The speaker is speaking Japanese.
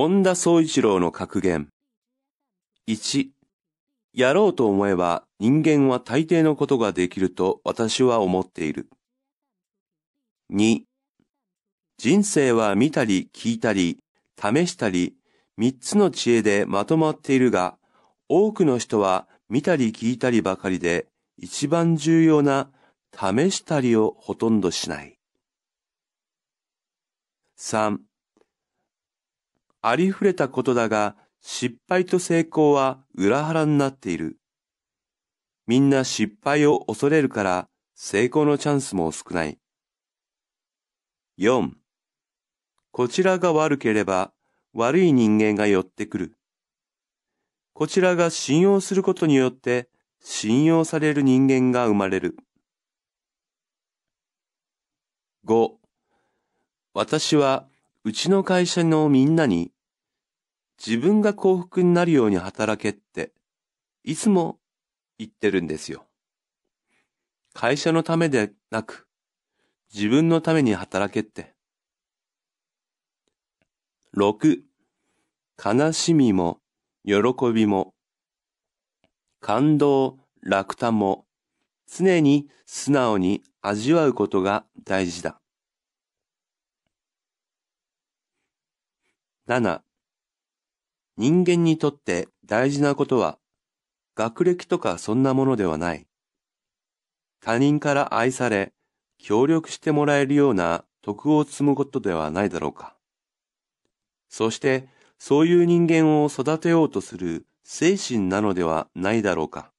本田宗一郎の格言。1、やろうと思えば人間は大抵のことができると私は思っている。2、人生は見たり聞いたり、試したり、三つの知恵でまとまっているが、多くの人は見たり聞いたりばかりで、一番重要な試したりをほとんどしない。3. ありふれたことだが、失敗と成功は裏腹になっている。みんな失敗を恐れるから成功のチャンスも少ない。4. こちらが悪ければ悪い人間が寄ってくる。こちらが信用することによって信用される人間が生まれる。5. 私はうちの会社のみんなに自分が幸福になるように働けっていつも言ってるんですよ。会社のためでなく自分のために働けって。6. 悲しみも喜びも感動、落胆も常に素直に味わうことが大事だ。7. 人間にとって大事なことは学歴とかそんなものではない。他人から愛され、協力してもらえるような徳を積むことではないだろうか。そして、そういう人間を育てようとする精神なのではないだろうか。